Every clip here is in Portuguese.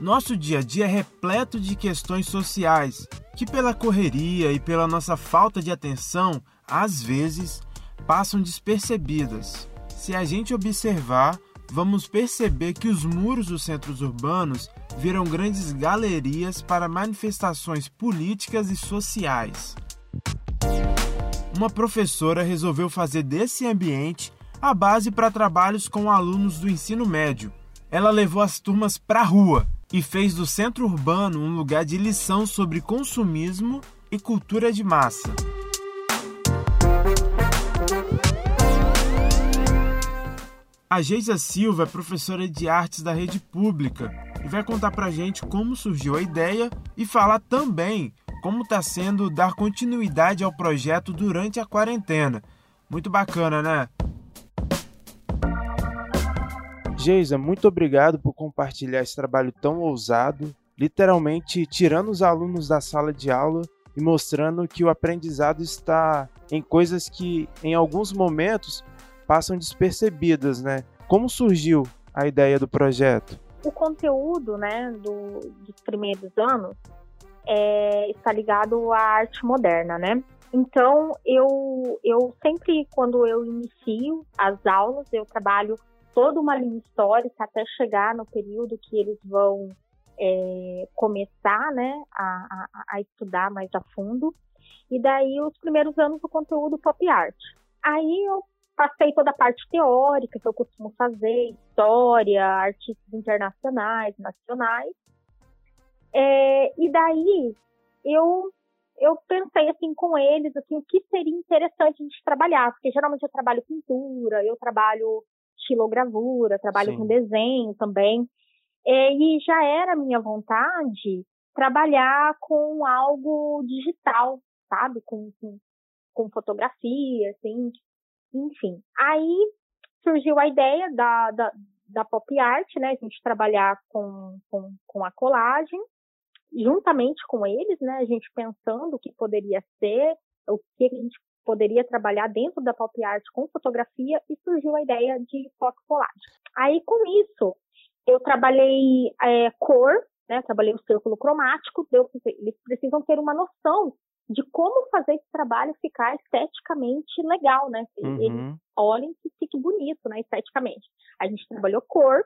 Nosso dia a dia é repleto de questões sociais que, pela correria e pela nossa falta de atenção, às vezes passam despercebidas. Se a gente observar, vamos perceber que os muros dos centros urbanos viram grandes galerias para manifestações políticas e sociais. Uma professora resolveu fazer desse ambiente a base para trabalhos com alunos do ensino médio. Ela levou as turmas para a rua e fez do centro urbano um lugar de lição sobre consumismo e cultura de massa. A Geisa Silva é professora de artes da rede pública e vai contar pra gente como surgiu a ideia e falar também como está sendo dar continuidade ao projeto durante a quarentena. Muito bacana, né? Geisa, muito obrigado por compartilhar esse trabalho tão ousado, literalmente tirando os alunos da sala de aula e mostrando que o aprendizado está em coisas que, em alguns momentos, passam despercebidas, né? Como surgiu a ideia do projeto? O conteúdo, né, do, dos primeiros anos é, está ligado à arte moderna, né? Então, eu, eu sempre, quando eu inicio as aulas, eu trabalho toda uma linha histórica até chegar no período que eles vão é, começar né, a, a, a, estudar mais a fundo. E daí, os primeiros anos do conteúdo pop art. Aí eu passei toda a parte teórica que eu costumo fazer, história, artistas internacionais, nacionais. É, e daí eu eu pensei assim com eles assim o que seria interessante a gente trabalhar, porque geralmente eu trabalho pintura, eu trabalho estilogravura, trabalho Sim. com desenho também. É, e já era minha vontade trabalhar com algo digital, sabe? Com, com, com fotografia, assim, enfim, aí surgiu a ideia da, da, da pop art, né? A gente trabalhar com, com, com a colagem, juntamente com eles, né? A gente pensando o que poderia ser, o que a gente poderia trabalhar dentro da pop art com fotografia e surgiu a ideia de foto colagem. Aí com isso eu trabalhei é, cor, né? Trabalhei o círculo cromático. Deu, eles precisam ter uma noção de como fazer esse trabalho ficar esteticamente legal, né? Uhum. Eles olhem que fique bonito, né? Esteticamente. A gente trabalhou cor,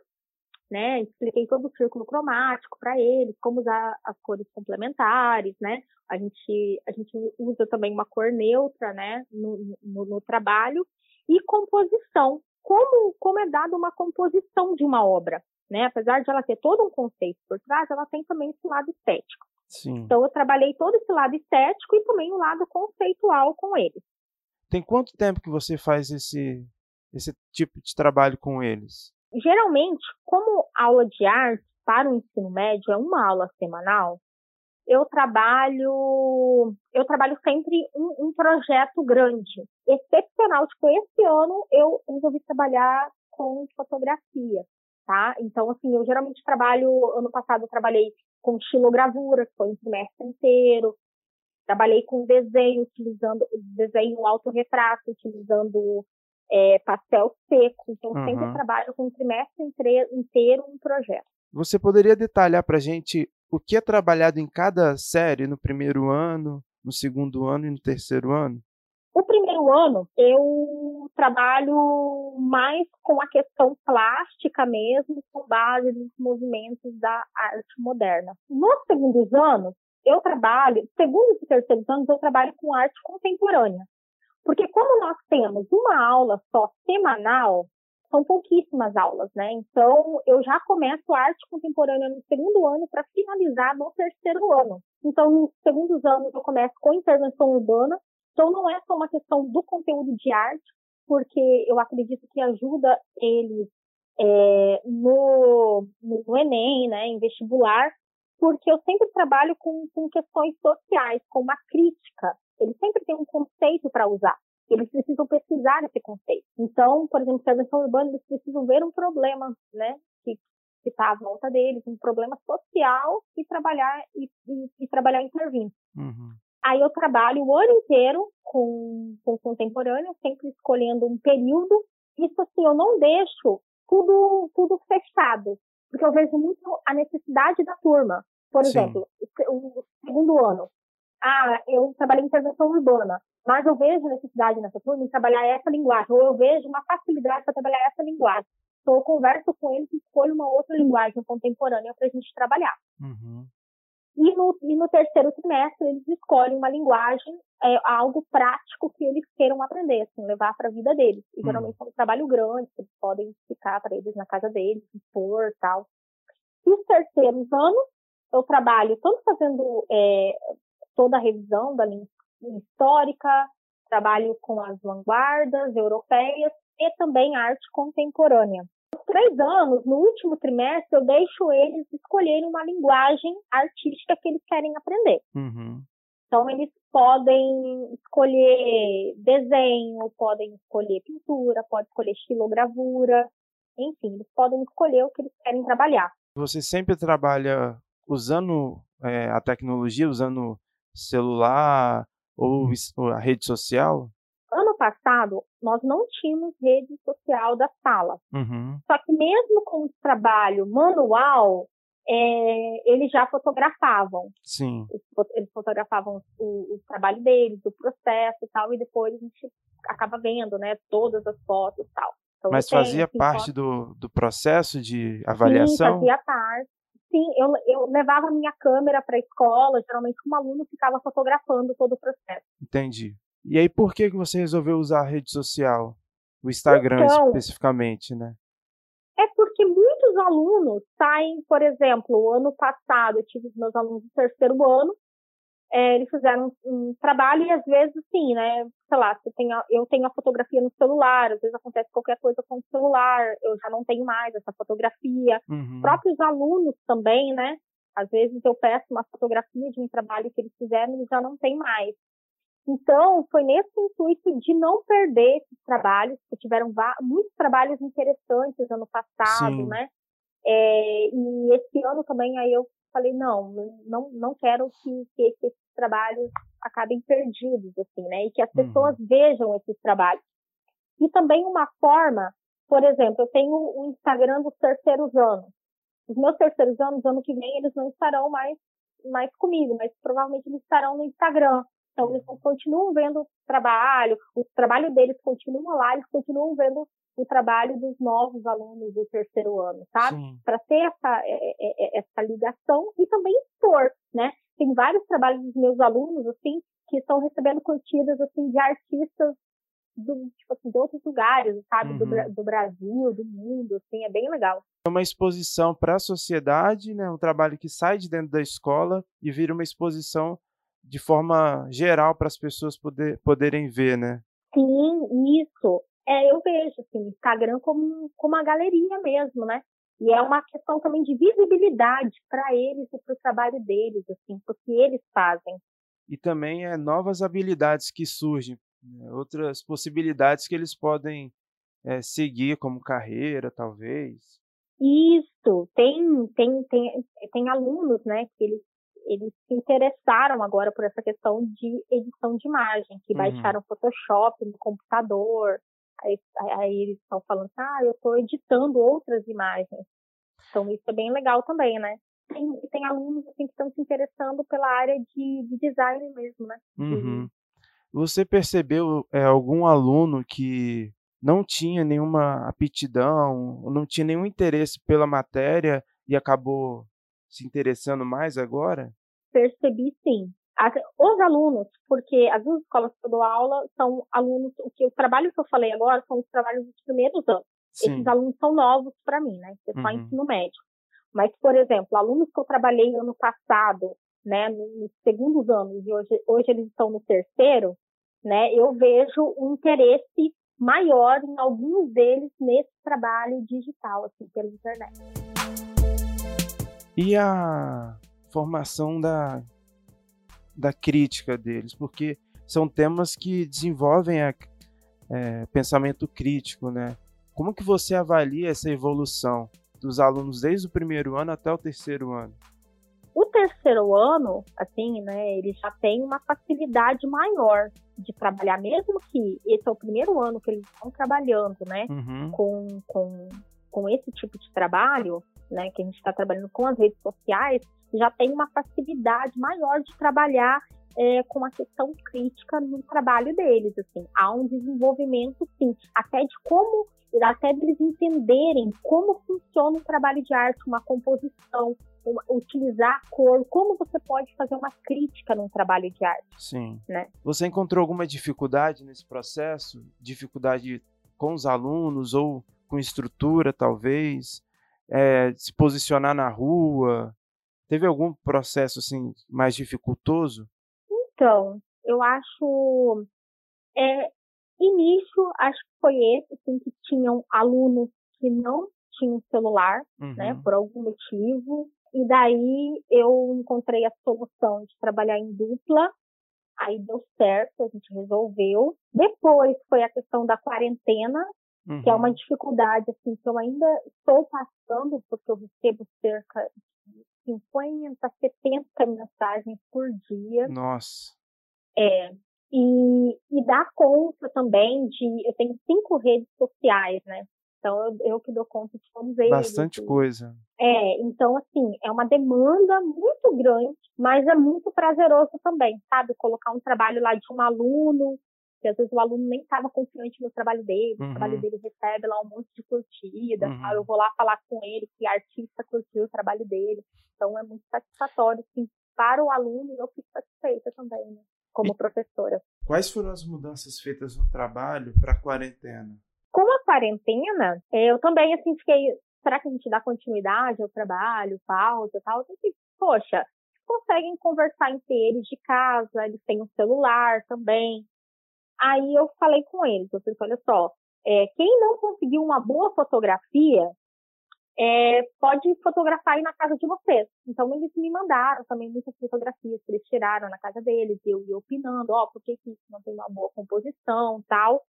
né? Expliquei todo o círculo cromático para eles, como usar as cores complementares, né? A gente, a gente usa também uma cor neutra, né? No, no, no trabalho e composição. Como, como é dada uma composição de uma obra, né? Apesar de ela ter todo um conceito por trás, ela tem também esse lado estético. Sim. Então eu trabalhei todo esse lado estético e também o lado conceitual com eles. Tem quanto tempo que você faz esse, esse tipo de trabalho com eles? Geralmente, como aula de arte para o ensino médio é uma aula semanal, eu trabalho eu trabalho sempre um, um projeto grande, excepcional. Tipo, esse ano eu resolvi trabalhar com fotografia, tá? Então, assim, eu geralmente trabalho, ano passado eu trabalhei com estilogravura, que foi um semestre inteiro. Trabalhei com desenho, utilizando desenho autorretrato, utilizando é, pastel seco. Então, uhum. sempre trabalho com um trimestre inteiro um projeto. Você poderia detalhar para a gente o que é trabalhado em cada série no primeiro ano, no segundo ano e no terceiro ano? O primeiro ano, eu trabalho mais com a questão plástica mesmo, com base nos movimentos da arte moderna. Nos segundos anos, eu trabalho, segundos e terceiros anos, eu trabalho com arte contemporânea. Porque como nós temos uma aula só semanal, são pouquíssimas aulas, né? Então, eu já começo arte contemporânea no segundo ano para finalizar no terceiro ano. Então, nos segundos anos, eu começo com intervenção urbana, então, não é só uma questão do conteúdo de arte, porque eu acredito que ajuda eles é, no, no, Enem, né, em vestibular, porque eu sempre trabalho com, com questões sociais, com uma crítica. Eles sempre têm um conceito para usar. Eles precisam pesquisar esse conceito. Então, por exemplo, intervenção urbana, eles precisam ver um problema, né, que está à volta deles, um problema social e trabalhar e, e, e trabalhar intervindo. Uhum. Aí eu trabalho o ano inteiro com, com contemporânea, sempre escolhendo um período. Isso assim, eu não deixo tudo, tudo fechado. porque eu vejo muito a necessidade da turma. Por Sim. exemplo, o segundo ano, ah, eu trabalhei em intervenção urbana, mas eu vejo necessidade nessa turma em trabalhar essa linguagem, ou eu vejo uma facilidade para trabalhar essa linguagem. Então, eu converso com eles e escolho uma outra linguagem contemporânea para a gente trabalhar. Uhum. E no, e no terceiro trimestre, eles escolhem uma linguagem, é, algo prático que eles queiram aprender, assim, levar para a vida deles. E geralmente é um trabalho grande, que eles podem ficar para eles na casa deles, expor tal. E os terceiros anos, eu trabalho tanto fazendo é, toda a revisão da linha histórica, trabalho com as vanguardas europeias e também arte contemporânea três anos, no último trimestre, eu deixo eles escolherem uma linguagem artística que eles querem aprender. Uhum. Então, eles podem escolher desenho, podem escolher pintura, podem escolher estilogravura, enfim, eles podem escolher o que eles querem trabalhar. Você sempre trabalha usando é, a tecnologia, usando celular ou a rede social? ano passado, nós não tínhamos rede social da sala. Uhum. Só que mesmo com o trabalho manual, é, eles já fotografavam. Sim. Eles fotografavam o, o, trabalho deles, o processo e tal, e depois a gente acaba vendo, né, todas as fotos e tal. Então, Mas fazia assim, parte do, do processo de avaliação? Sim, fazia parte. Sim, eu, eu levava minha câmera para a escola, geralmente um aluno ficava fotografando todo o processo. Entendi. E aí, por que, que você resolveu usar a rede social? O Instagram então, especificamente, né? É porque muitos alunos saem, por exemplo, o ano passado eu tive os meus alunos do terceiro ano, é, eles fizeram um, um, trabalho e às vezes, assim, né, sei lá, você tem a, eu tenho a fotografia no celular, às vezes acontece qualquer coisa com o celular, eu já não tenho mais essa fotografia. Uhum. Próprios alunos também, né, às vezes eu peço uma fotografia de um trabalho que eles fizeram e já não tem mais. Então, foi nesse intuito de não perder esses trabalhos, que tiveram muitos trabalhos interessantes ano passado, Sim. né? É, e esse ano também aí eu falei, não, não, não quero que, que esses trabalhos acabem perdidos, assim, né? E que as uhum. pessoas vejam esses trabalhos. E também uma forma, por exemplo, eu tenho o Instagram dos terceiros anos. Os meus terceiros anos, ano que vem, eles não estarão mais, mais comigo, mas provavelmente eles estarão no Instagram. Então, eles continuam vendo o trabalho, o trabalho deles continua lá, eles continuam vendo o trabalho dos novos alunos do terceiro ano, sabe? Para ter essa, é, é, é, essa ligação e também expor, né? Tem vários trabalhos dos meus alunos, assim, que estão recebendo curtidas, assim, de artistas do, tipo assim, de outros lugares, sabe? Uhum. Do, do, Brasil, do mundo, assim, é bem legal. É uma exposição para a sociedade, né? Um trabalho que sai de dentro da escola e vira uma exposição de forma geral para as pessoas poder, poderem ver, né? Sim, isso. É, eu vejo assim, o Instagram como, como uma galeria mesmo, né? E é uma questão também de visibilidade para eles e para o trabalho deles, assim, porque eles fazem. E também é novas habilidades que surgem, né? outras possibilidades que eles podem é, seguir como carreira, talvez. Isso, tem, tem, tem, tem alunos, né, que eles eles se interessaram agora por essa questão de edição de imagem, que uhum. baixaram Photoshop no computador. Aí, aí eles estão falando, ah, eu estou editando outras imagens. Então isso é bem legal também, né? Tem, tem alunos assim, que estão se interessando pela área de, de design mesmo, né? Uhum. Você percebeu é, algum aluno que não tinha nenhuma aptidão, não tinha nenhum interesse pela matéria e acabou se interessando mais agora? Percebi sim. Os alunos, porque as duas escolas que eu dou aula são alunos, o que o trabalho que eu falei agora são os trabalhos dos primeiros anos. Sim. Esses alunos são novos para mim, né? É só uhum. ensino médio. Mas, por exemplo, alunos que eu trabalhei ano passado, né, nos segundos anos e hoje, hoje eles estão no terceiro, né, eu vejo um interesse maior em alguns deles nesse trabalho digital, assim, pela internet. E a formação da, da crítica deles, porque são temas que desenvolvem a, é, pensamento crítico, né? Como que você avalia essa evolução dos alunos desde o primeiro ano até o terceiro ano? O terceiro ano, assim, né, ele já tem uma facilidade maior de trabalhar, mesmo que esse é o primeiro ano que eles estão trabalhando, né, uhum. com, com, com esse tipo de trabalho, né, que a gente está trabalhando com as redes sociais, já tem uma facilidade maior de trabalhar é, com a questão crítica no trabalho deles, assim, há um desenvolvimento, sim, até de como, até eles entenderem como funciona um trabalho de arte, uma composição, uma, utilizar a cor, como você pode fazer uma crítica num trabalho de arte. Sim. Né? Você encontrou alguma dificuldade nesse processo? Dificuldade com os alunos ou com estrutura, talvez? É, se posicionar na rua? Teve algum processo assim mais dificultoso? Então, eu acho. É, início, acho que foi esse, assim, que tinham alunos que não tinham celular, né, uhum. né, por algum motivo. E daí eu encontrei a solução de trabalhar em dupla. Aí deu certo, a gente resolveu. Depois foi a questão da quarentena, uhum. que é uma uhum. dificuldade assim que eu ainda estou passando, porque eu recebo cerca 50, 70 mensagens por dia. Nossa. É. E, e dá conta também de. Eu tenho cinco redes sociais, né? Então eu, eu que dou conta de todos eles. Bastante e, coisa. É, então assim, é uma demanda muito grande, mas é muito prazeroso também, sabe? Colocar um trabalho lá de um aluno, que às vezes o aluno nem estava confiante no trabalho dele, uhum. o trabalho dele recebe lá um monte de curtida, uhum. eu vou lá falar com ele que artista curtiu o trabalho dele. Então é muito satisfatório, assim, para o aluno e eu fico satisfeita também, né, como e professora. Quais foram as mudanças feitas no trabalho para a quarentena? Com a quarentena, eu também assim fiquei, será que a gente dá continuidade ao trabalho, pausa, tal? Eu pensei, poxa, conseguem conversar entre eles de casa, eles têm um celular também, Aí eu falei com eles, eu falei, olha só, é, quem não conseguiu uma boa fotografia, é, pode fotografar aí na casa de vocês. Então eles me mandaram também muitas fotografias que eles tiraram na casa deles, e eu ia opinando, ó, oh, por que, isso não tem uma boa composição tal.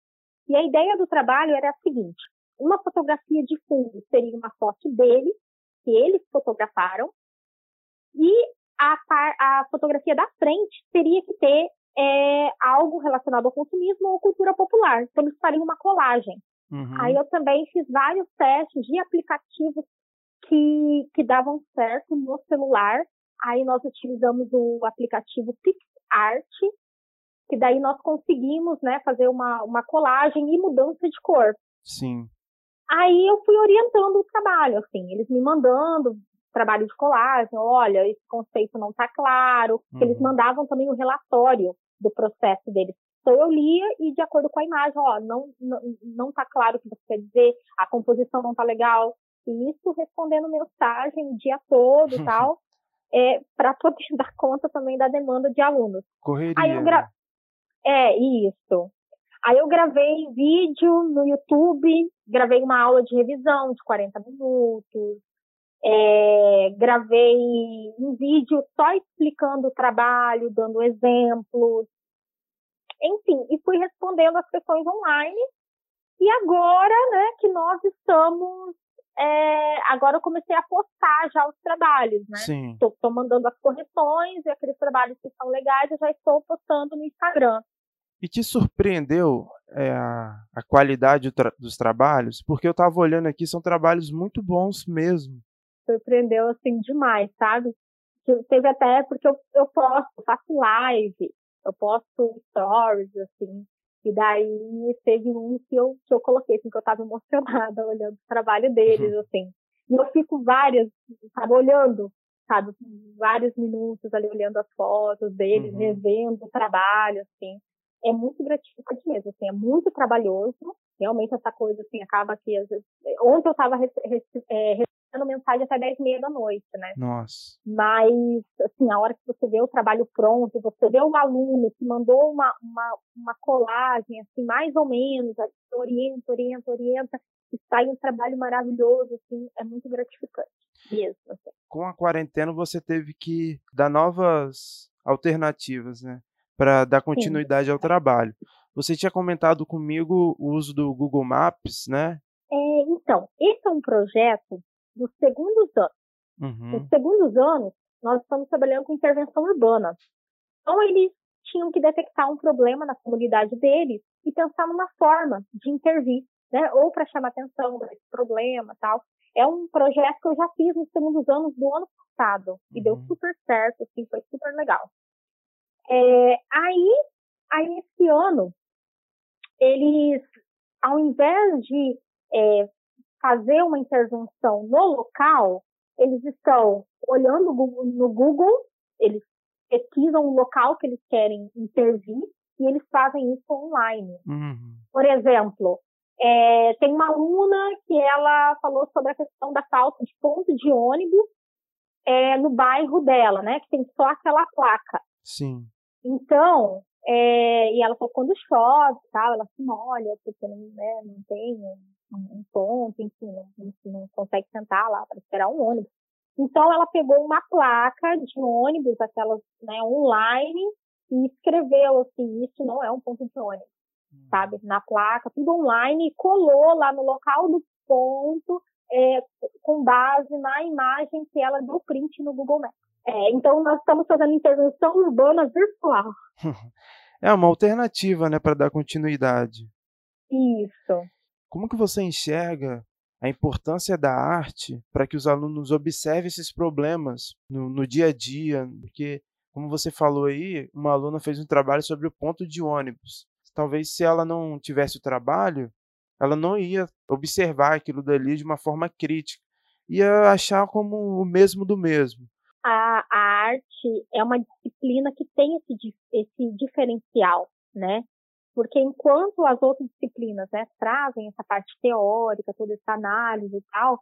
E a ideia do trabalho era a seguinte, uma fotografia de fundo seria uma foto deles, que eles fotografaram, e a, a fotografia da frente teria que ter é algo relacionado ao consumismo ou cultura popular. Então, eles fariam uma colagem. Uhum. Aí eu também fiz vários testes de aplicativos que, que davam certo no celular. Aí nós utilizamos o aplicativo PixArt, que daí nós conseguimos né, fazer uma, uma colagem e mudança de cor. Sim. Aí eu fui orientando o trabalho, assim, eles me mandando trabalho de colagem, olha, esse conceito não está claro. Uhum. Eles mandavam também o relatório do processo deles. Então eu lia e de acordo com a imagem, ó, não não, não tá claro o que você quer dizer, a composição não tá legal. E isso respondendo mensagem o dia todo e tal, é, para poder dar conta também da demanda de alunos. Correria. Aí eu gra... Né? É, isso. Aí eu gravei vídeo no YouTube, gravei uma aula de revisão de 40 minutos, é, gravei um vídeo só explicando o trabalho, dando exemplos, enfim, e fui respondendo as questões online. E agora, né, que nós estamos. É, agora eu comecei a postar já os trabalhos, né? Sim. Estou mandando as correções e aqueles trabalhos que são legais eu já estou postando no Instagram. E te surpreendeu é, a, a qualidade do tra dos trabalhos? Porque eu estava olhando aqui, são trabalhos muito bons mesmo surpreendeu assim demais, sabe? Teve até porque eu, eu posto, faço live, eu posto stories, assim, e daí teve um que eu, que eu coloquei, assim, que eu tava emocionada olhando o trabalho deles, uhum. assim. E eu fico várias, sabe, olhando, sabe, vários minutos ali olhando as fotos deles, uhum. revendo o trabalho, assim. É muito gratificante mesmo, assim, é muito trabalhoso. Realmente essa coisa, assim, acaba que, às vezes, ontem eu tava é, mandando mensagem até 10 e meia da noite, né? Nossa. Mas, assim, a hora que você vê o trabalho pronto, você vê um aluno que mandou uma, uma, uma colagem, assim, mais ou menos, orienta, orienta, orienta, e sai um trabalho maravilhoso, assim, é muito gratificante mesmo. Assim. Com a quarentena, você teve que dar novas alternativas, né? Para dar continuidade Sim. ao trabalho. Você tinha comentado comigo o uso do Google Maps, né? É, então, esse é um projeto dos segundos anos. Uhum. Nos segundos anos, nós estamos trabalhando com intervenção urbana. Então, eles tinham que detectar um problema na comunidade deles e pensar numa forma de intervir, né? Ou para chamar atenção para esse problema tal. é um projeto que eu já fiz nos segundos anos do ano passado e deu Uhum. super certo, assim, foi super legal. É, aí, aí esse ano eles, ao invés de é, fazer uma intervenção no local, eles estão olhando no Google- eles pesquisam o local que eles querem intervir e eles fazem isso online. Uhum. Por exemplo, é, tem uma aluna que ela falou sobre a questão da falta de ponto de ônibus é, no bairro dela, né? Que tem só aquela placa. Sim. Então, é, e ela falou quando chove, tal, ela se molha porque não, né, não tem um, ponto, enfim, não, não- consegue sentar lá para esperar um ônibus. Então, ela pegou uma placa de ônibus, aquelas né, online, e escreveu assim: isso não é um ponto de ônibus sabe, na placa, tudo online, e colou lá no local do ponto, é, com base na imagem que ela deu print no Google Maps. É, então, nós estamos fazendo intervenção urbana virtual. É uma alternativa, né, para dar continuidade. Isso. Como que você enxerga a importância da arte para que os alunos observem esses problemas no, no dia a dia? Porque, como você falou aí, uma aluna fez um trabalho sobre o ponto de ônibus. Talvez se ela não tivesse o trabalho, ela não ia observar aquilo dali de uma forma crítica. Ia achar como o mesmo do mesmo. A, a arte é uma disciplina que tem esse, esse diferencial, né? Porque enquanto as outras disciplinas né, trazem essa parte teórica, toda essa análise e tal,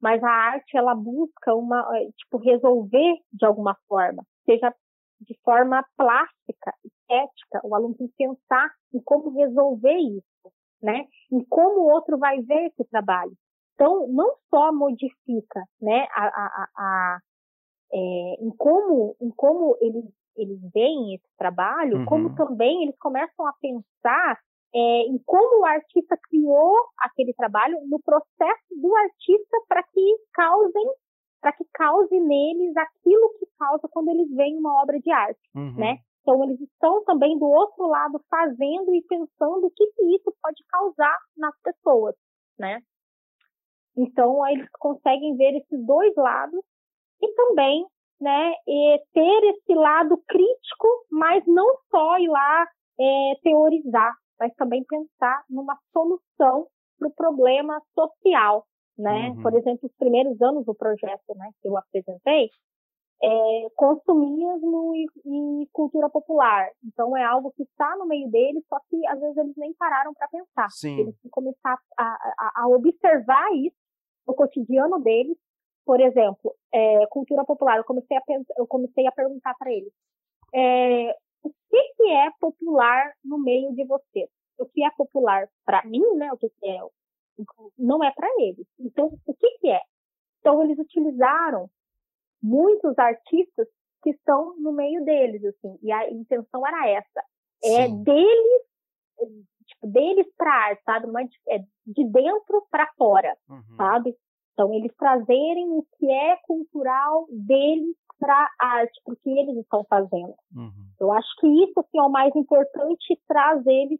mas a arte ela busca uma eh, tipo resolver de alguma forma, seja de forma plástica, estética, o aluno tem que pensar em como resolver isso, né? Em como o outro vai ver esse trabalho. Então, não só modifica, né, a, a, a, a é, em como em como eles eles veem esse trabalho, Uhum. como também eles começam a pensar é, em como o artista criou aquele trabalho no processo do artista para que causem para que cause neles aquilo que causa quando eles veem uma obra de arte, Uhum. né? Então eles estão também do outro lado fazendo e pensando o que, que isso pode causar nas pessoas, né? Então aí eles conseguem ver esses dois lados e também, né, e ter esse lado crítico, mas não só ir lá é, teorizar, mas também pensar numa solução para o problema social, né? Uhum. Por exemplo, os primeiros anos do projeto, né, que eu apresentei, é, consumismo e, e cultura popular. Então é algo que está no meio deles, só que às vezes eles nem pararam para pensar. Sim. Eles têm que começar a, a, a observar isso no cotidiano deles. Por exemplo, é, cultura popular. Eu comecei a, eu comecei a perguntar para eles: é, o que, que é popular no meio de vocês? O que é popular para mim, né? O que, que é? Não é para eles. Então, o que, que é? Então, eles utilizaram muitos artistas que estão no meio deles, assim. E a intenção era essa: é Sim. deles, tipo, deles para arte, sabe? É de dentro para fora Uhum. sabe? Então, eles trazerem o que é cultural deles para a arte, para o que eles estão fazendo. Uhum. Eu acho que isso assim, é o mais importante, traz eles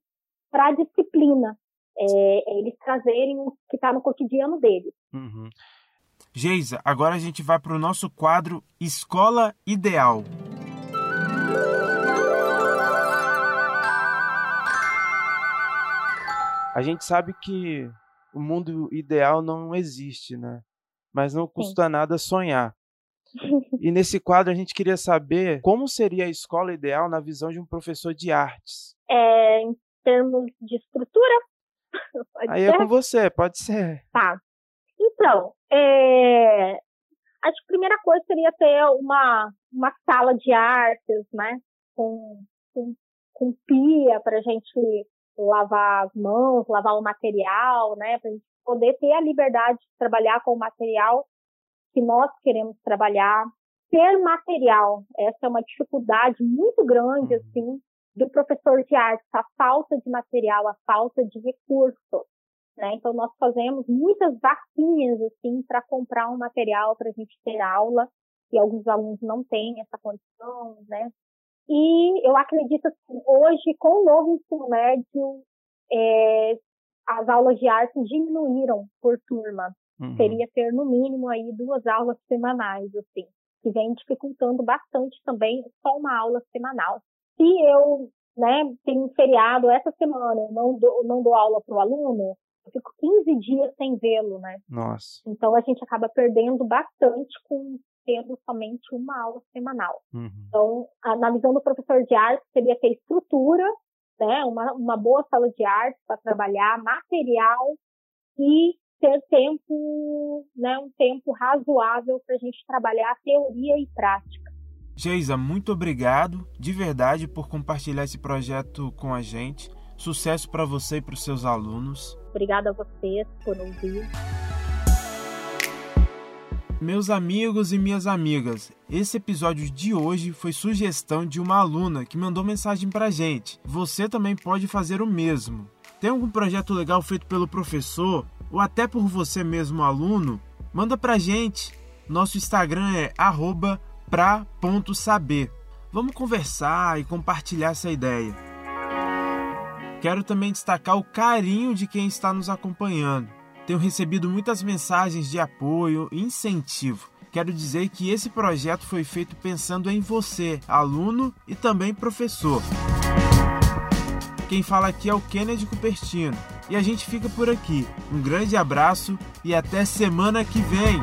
para a disciplina. É, é eles trazerem o que está no cotidiano deles. Uhum. Geisa, agora a gente vai para o nosso quadro Escola Ideal. A gente sabe que o mundo ideal não existe, né? Mas não custa nada sonhar. E nesse quadro a gente queria saber como seria a escola ideal na visão de um professor de artes. É, em termos de estrutura, pode Aí ser? é com você, pode ser. Tá. Então, é, acho que a primeira coisa seria ter uma, uma sala de artes, né? Com, com, com pia para a gente lavar as mãos, lavar o material, né? Para a gente poder ter a liberdade de trabalhar com o material que nós queremos trabalhar. Ter material, essa é uma dificuldade muito grande, Uhum. assim, do professor de artes, a falta de material, a falta de recursos. Né? Então, nós fazemos muitas vaquinhas, assim, para comprar um material para a gente ter aula, e alguns alunos não têm essa condição, né? E eu acredito assim, hoje, com o novo ensino médio, é, as aulas de arte diminuíram por turma. uhum. seria ter no mínimo aí duas aulas semanais, assim, que vem dificultando bastante também só uma aula semanal. Se eu, né, tenho um feriado essa semana, não dou, não dou aula para o aluno, eu fico 15 dias sem vê-lo, né? Nossa. Então a gente acaba perdendo bastante com tendo somente uma aula semanal. Uhum. Então, a, na visão do professor de arte, seria ter estrutura, né, uma, uma boa sala de arte para trabalhar, material e ter tempo, né, um tempo razoável para a gente trabalhar teoria e prática. Geisa, muito obrigado de verdade por compartilhar esse projeto com a gente. Sucesso para você e para os seus alunos. Obrigada a vocês por ouvir. Meus amigos e minhas amigas, esse episódio de hoje foi sugestão de uma aluna que mandou mensagem pra gente. Você também pode fazer o mesmo. Tem algum projeto legal feito pelo professor ou até por você mesmo, aluno? Manda pra gente. Nosso Instagram é pra.saber. Vamos conversar e compartilhar essa ideia. Quero também destacar o carinho de quem está nos acompanhando. Tenho recebido muitas mensagens de apoio e incentivo. Quero dizer que esse projeto foi feito pensando em você, aluno e também professor. Quem fala aqui é o Kennedy Cupertino e a gente fica por aqui. Um grande abraço e até semana que vem!